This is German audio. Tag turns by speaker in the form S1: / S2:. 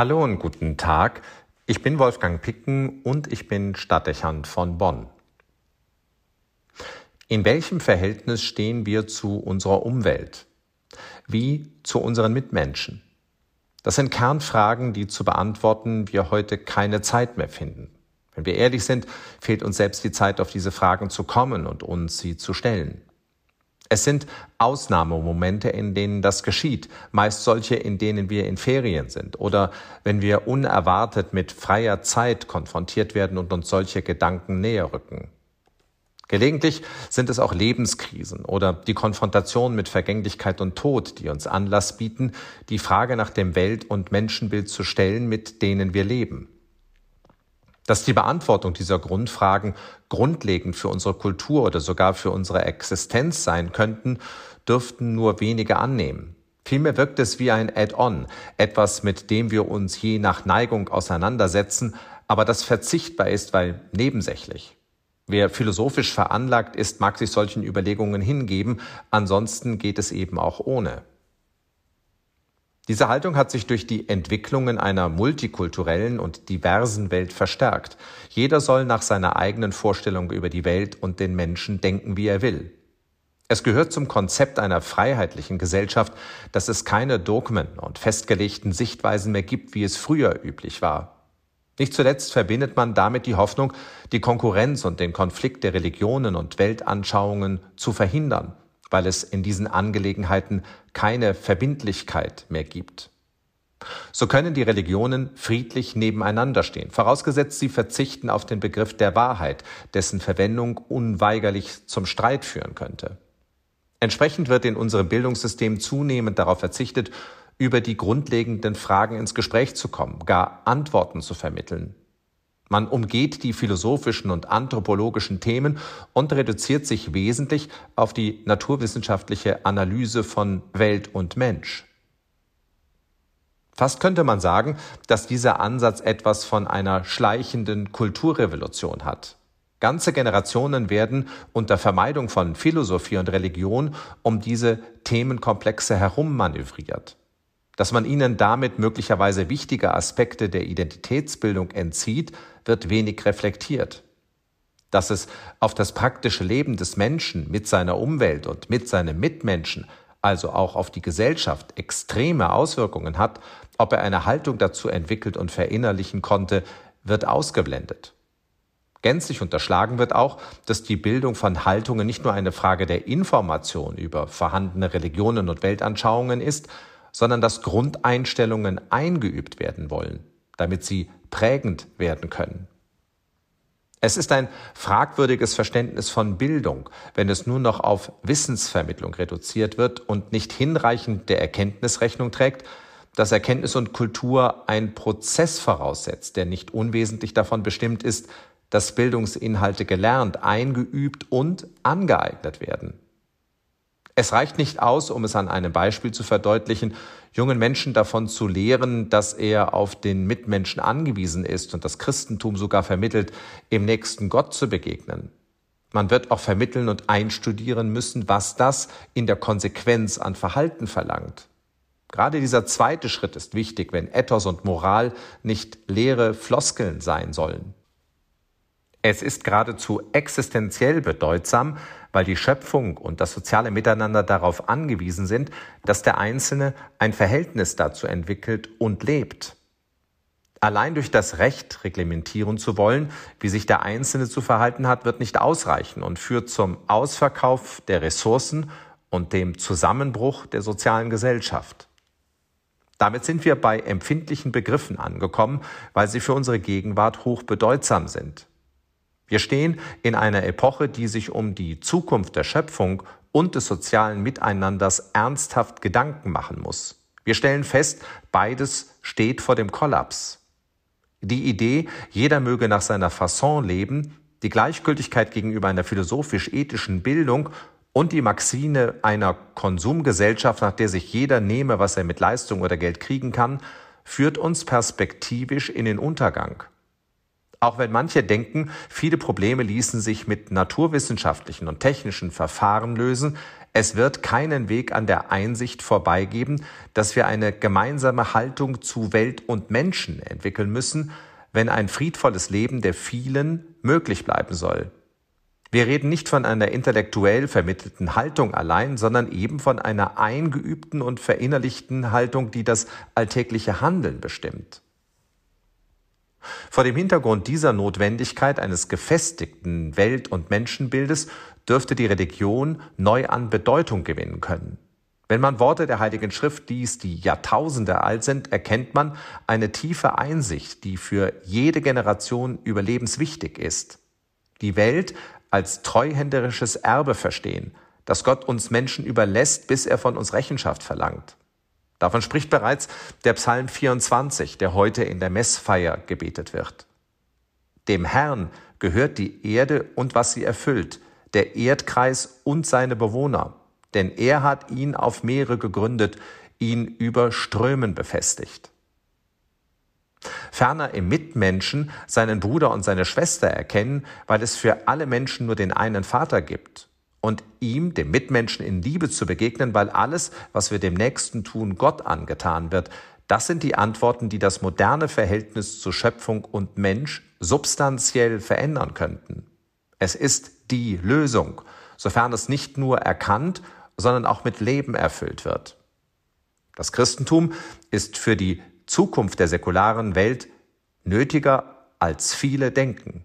S1: Hallo und guten Tag. Ich bin Wolfgang Picken und ich bin Stadtdechant von Bonn. In welchem Verhältnis stehen wir zu unserer Umwelt? Wie zu unseren Mitmenschen? Das sind Kernfragen, die zu beantworten wir heute keine Zeit mehr finden. Wenn wir ehrlich sind, fehlt uns selbst die Zeit, auf diese Fragen zu kommen und uns sie zu stellen. Es sind Ausnahmemomente, in denen das geschieht, meist solche, in denen wir in Ferien sind oder wenn wir unerwartet mit freier Zeit konfrontiert werden und uns solche Gedanken näher rücken. Gelegentlich sind es auch Lebenskrisen oder die Konfrontation mit Vergänglichkeit und Tod, die uns Anlass bieten, die Frage nach dem Welt- und Menschenbild zu stellen, mit denen wir leben. Dass die Beantwortung dieser Grundfragen grundlegend für unsere Kultur oder sogar für unsere Existenz sein könnten, dürften nur wenige annehmen. Vielmehr wirkt es wie ein Add-on, etwas, mit dem wir uns je nach Neigung auseinandersetzen, aber das verzichtbar ist, weil nebensächlich. Wer philosophisch veranlagt ist, mag sich solchen Überlegungen hingeben, ansonsten geht es eben auch ohne. Diese Haltung hat sich durch die Entwicklungen einer multikulturellen und diversen Welt verstärkt. Jeder soll nach seiner eigenen Vorstellung über die Welt und den Menschen denken, wie er will. Es gehört zum Konzept einer freiheitlichen Gesellschaft, dass es keine Dogmen und festgelegten Sichtweisen mehr gibt, wie es früher üblich war. Nicht zuletzt verbindet man damit die Hoffnung, die Konkurrenz und den Konflikt der Religionen und Weltanschauungen zu verhindern weil es in diesen Angelegenheiten keine Verbindlichkeit mehr gibt. So können die Religionen friedlich nebeneinander stehen, vorausgesetzt sie verzichten auf den Begriff der Wahrheit, dessen Verwendung unweigerlich zum Streit führen könnte. Entsprechend wird in unserem Bildungssystem zunehmend darauf verzichtet, über die grundlegenden Fragen ins Gespräch zu kommen, gar Antworten zu vermitteln. Man umgeht die philosophischen und anthropologischen Themen und reduziert sich wesentlich auf die naturwissenschaftliche Analyse von Welt und Mensch. Fast könnte man sagen, dass dieser Ansatz etwas von einer schleichenden Kulturrevolution hat. Ganze Generationen werden unter Vermeidung von Philosophie und Religion um diese Themenkomplexe herum manövriert. Dass man ihnen damit möglicherweise wichtige Aspekte der Identitätsbildung entzieht, wird wenig reflektiert. Dass es auf das praktische Leben des Menschen mit seiner Umwelt und mit seinen Mitmenschen, also auch auf die Gesellschaft, extreme Auswirkungen hat, ob er eine Haltung dazu entwickelt und verinnerlichen konnte, wird ausgeblendet. Gänzlich unterschlagen wird auch, dass die Bildung von Haltungen nicht nur eine Frage der Information über vorhandene Religionen und Weltanschauungen ist, sondern dass Grundeinstellungen eingeübt werden wollen, damit sie prägend werden können. Es ist ein fragwürdiges Verständnis von Bildung, wenn es nur noch auf Wissensvermittlung reduziert wird und nicht hinreichend der Erkenntnis Rechnung trägt, dass Erkenntnis und Kultur ein Prozess voraussetzt, der nicht unwesentlich davon bestimmt ist, dass Bildungsinhalte gelernt, eingeübt und angeeignet werden. Es reicht nicht aus, um es an einem Beispiel zu verdeutlichen, jungen Menschen davon zu lehren, dass er auf den Mitmenschen angewiesen ist und das Christentum sogar vermittelt, im nächsten Gott zu begegnen. Man wird auch vermitteln und einstudieren müssen, was das in der Konsequenz an Verhalten verlangt. Gerade dieser zweite Schritt ist wichtig, wenn Ethos und Moral nicht leere Floskeln sein sollen. Es ist geradezu existenziell bedeutsam, weil die Schöpfung und das soziale Miteinander darauf angewiesen sind, dass der Einzelne ein Verhältnis dazu entwickelt und lebt. Allein durch das Recht reglementieren zu wollen, wie sich der Einzelne zu verhalten hat, wird nicht ausreichen und führt zum Ausverkauf der Ressourcen und dem Zusammenbruch der sozialen Gesellschaft. Damit sind wir bei empfindlichen Begriffen angekommen, weil sie für unsere Gegenwart hoch bedeutsam sind. Wir stehen in einer Epoche, die sich um die Zukunft der Schöpfung und des sozialen Miteinanders ernsthaft Gedanken machen muss. Wir stellen fest, beides steht vor dem Kollaps. Die Idee, jeder möge nach seiner Fasson leben, die Gleichgültigkeit gegenüber einer philosophisch-ethischen Bildung und die Maxine einer Konsumgesellschaft, nach der sich jeder nehme, was er mit Leistung oder Geld kriegen kann, führt uns perspektivisch in den Untergang. Auch wenn manche denken, viele Probleme ließen sich mit naturwissenschaftlichen und technischen Verfahren lösen, Es wird keinen Weg an der Einsicht vorbeigeben, dass wir eine gemeinsame Haltung zu Welt und Menschen entwickeln müssen, wenn ein friedvolles Leben der vielen möglich bleiben soll. Wir reden nicht von einer intellektuell vermittelten Haltung allein, sondern eben von einer eingeübten und verinnerlichten Haltung, die das alltägliche Handeln bestimmt. Vor dem Hintergrund dieser Notwendigkeit eines gefestigten Welt- und Menschenbildes dürfte die Religion neu an Bedeutung gewinnen können. Wenn man Worte der Heiligen Schrift liest, die Jahrtausende alt sind, erkennt man eine tiefe Einsicht, die für jede Generation überlebenswichtig ist. Die Welt als treuhänderisches Erbe verstehen, das Gott uns Menschen überlässt, bis er von uns Rechenschaft verlangt. Davon spricht bereits der Psalm 24, der heute in der Messfeier gebetet wird. Dem Herrn gehört die Erde und was sie erfüllt, der Erdkreis und seine Bewohner, denn er hat ihn auf Meere gegründet, ihn über Strömen befestigt. Ferner im Mitmenschen seinen Bruder und seine Schwester erkennen, weil es für alle Menschen nur den einen Vater gibt. Und ihm, dem Mitmenschen, in Liebe zu begegnen, weil alles, was wir dem Nächsten tun, Gott angetan wird. Das sind die Antworten, die das moderne Verhältnis zu Schöpfung und Mensch substanziell verändern könnten. Es ist die Lösung, sofern es nicht nur erkannt, sondern auch mit Leben erfüllt wird. Das Christentum ist für die Zukunft der säkularen Welt nötiger als viele denken.